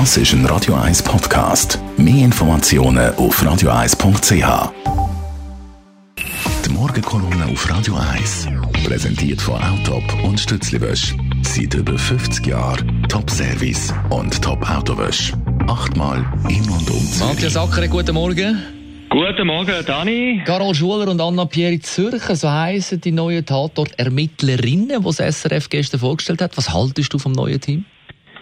Das ist ein Radio 1 Podcast. Mehr Informationen auf radio1.ch. Die Morgenkolumne auf Radio 1 präsentiert von Autop und Stützliwösch. Seit über 50 Jahren Top-Service und Top-Autowösch. Achtmal in und um Matthias Acker, guten Morgen. Guten Morgen, Dani. Carol Schuler und Anna Pieri Zürcher, so heissen die neuen Tatort-Ermittlerinnen, die das SRF gestern vorgestellt hat. Was haltest du vom neuen Team?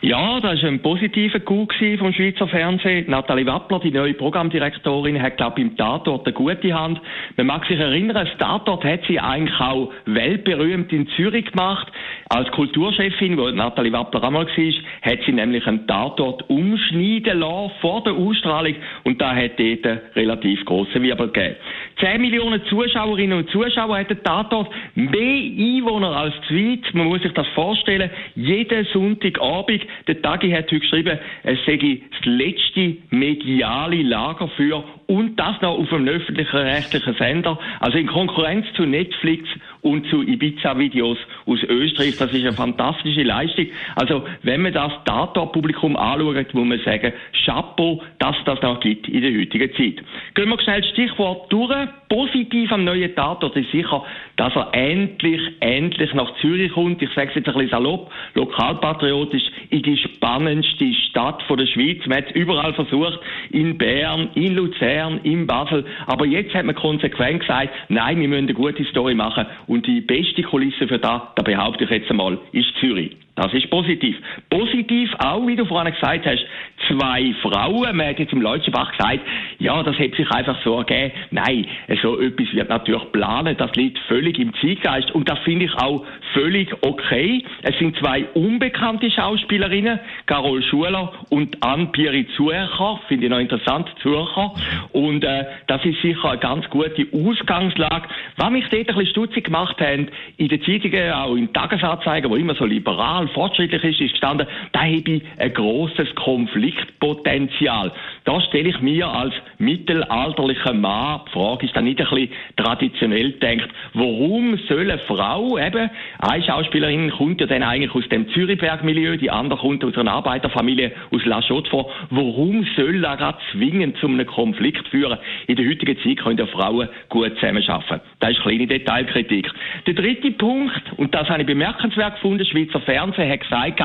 Ja, das war ein positiver Coup vom Schweizer Fernsehen. Nathalie Wappler, die neue Programmdirektorin, hat, glaube ich, im Tatort eine gute Hand. Man mag sich erinnern, das Tatort hat sie eigentlich auch weltberühmt in Zürich gemacht. Als Kulturchefin, wo Nathalie Wappler einmal war, hat sie nämlich einen Tatort umschneiden lassen vor der Ausstrahlung und da hat dort relativ grosse Wirbel gegeben. 10 Millionen Zuschauerinnen und Zuschauer hat der Tatort, mehr Einwohner als Schweiz. Man muss sich das vorstellen. Jeden Sonntagabend der Tagi hat heute geschrieben, es sei das letzte mediale Lager für und das noch auf einem öffentlichen rechtlichen Sender. Also in Konkurrenz zu Netflix und zu Ibiza-Videos aus Österreich. Das ist eine fantastische Leistung. Also wenn man das Data-Publikum anschaut, muss man sagen, Chapeau, dass das noch gibt in der heutigen Zeit. Gehen wir schnell Stichwort durch. Positiv am neuen Tatort ist sicher, dass er endlich, endlich nach Zürich kommt. Ich sage es jetzt ein bisschen salopp, lokalpatriotisch, in die spannendste Stadt der Schweiz. Man hat es überall versucht, in Bern, in Luzern, in Basel. Aber jetzt hat man konsequent gesagt, nein, wir müssen eine gute Story machen und die beste Kulisse für das, da behaupte ich jetzt einmal, ist Zürich. Das ist positiv. Positiv auch, wie du vorhin gesagt hast, zwei Frauen. Man hat jetzt im Leutschenbach gesagt, ja, das hätte sich einfach so ergeben. Nein, so etwas wird natürlich planen. Das liegt völlig im Zeitgeist. Und das finde ich auch völlig okay. Es sind zwei unbekannte Schauspielerinnen, Carol Schuler und Anne-Piri Zürcher. Finde ich noch interessant, Zürcher. Und äh, das ist sicher eine ganz gute Ausgangslage. Was mich dort ein bisschen stutzig gemacht hat, in den Zeitungen, auch in Tagesanzeigen, wo immer so liberal, fortschrittlich ist, ist gestanden, da habe ich ein grosses Konfliktpotenzial. Da stelle ich mir als mittelalterlicher Mann die Frage, ist dann nicht ein bisschen traditionell denkt, warum soll eine Frau eben, eine Schauspielerin kommt ja dann eigentlich aus dem Zürichberg-Milieu, die andere kommt aus einer Arbeiterfamilie aus La Chaux vor, warum soll er gerade zwingend zu einem Konflikt führen? In der heutigen Zeit können ja Frauen gut zusammenarbeiten. Das ist eine kleine Detailkritik. Der dritte Punkt, und das habe ich bemerkenswert gefunden, Schweizer Fernsehen hat gesagt,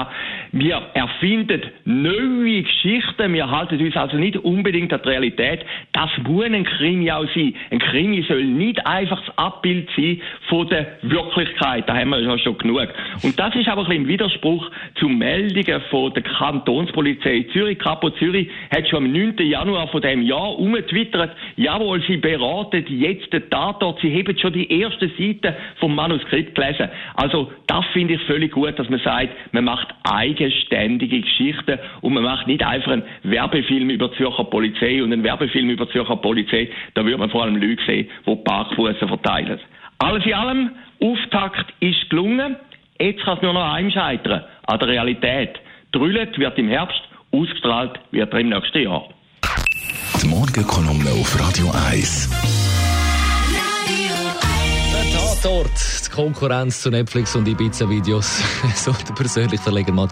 wir erfinden neue Geschichten, wir halten uns also nicht unbedingt an die Realität. Das muss ein Krimi auch sein. Ein Krimi soll nicht einfach das Abbild sein von der Wirklichkeit. Da haben wir ja schon genug. Und das ist aber ein bisschen im Widerspruch zu Meldungen von der Kantonspolizei Zürich. Kapo Zürich hat schon am 9. Januar von dem Jahr umgetwittert, jawohl, sie beraten jetzt den Tatort, sie haben schon die erste Seite vom Manuskript gelesen. Also, das finde ich völlig gut, dass man sagt, man macht eigenständige Geschichten und man macht nicht einfach einen Werbefilm über Zürcher Polizei und einen Werbefilm über Zürcher Polizei. Da würde man vor allem Leute sehen, die Parkfussen verteilen. Alles in allem, Auftakt ist gelungen. Jetzt kann es nur noch einem scheitern, an der Realität. Drüllet wird im Herbst, ausgestrahlt wird er im nächsten Jahr. Die Morgenkolumne auf Radio 1. Der Tatort, die Konkurrenz zu Netflix und Ibiza-Videos. so der persönliche Verleger Matt.